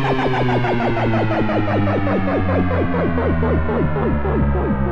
ハハハハハ